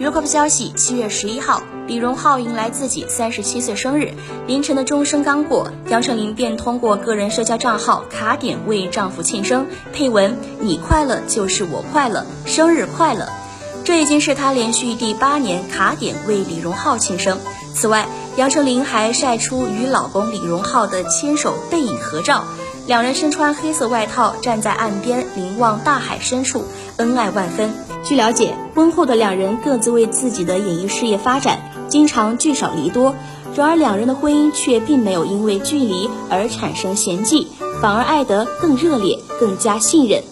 娱乐快报消息：七月十一号，李荣浩迎来自己三十七岁生日。凌晨的钟声刚过，杨丞琳便通过个人社交账号卡点为丈夫庆生，配文：“你快乐就是我快乐，生日快乐。”这已经是她连续第八年卡点为李荣浩庆生。此外，杨丞琳还晒出与老公李荣浩的牵手背影合照，两人身穿黑色外套，站在岸边凝望大海深处，恩爱万分。据了解，婚后的两人各自为自己的演艺事业发展，经常聚少离多。然而，两人的婚姻却并没有因为距离而产生嫌隙，反而爱得更热烈，更加信任。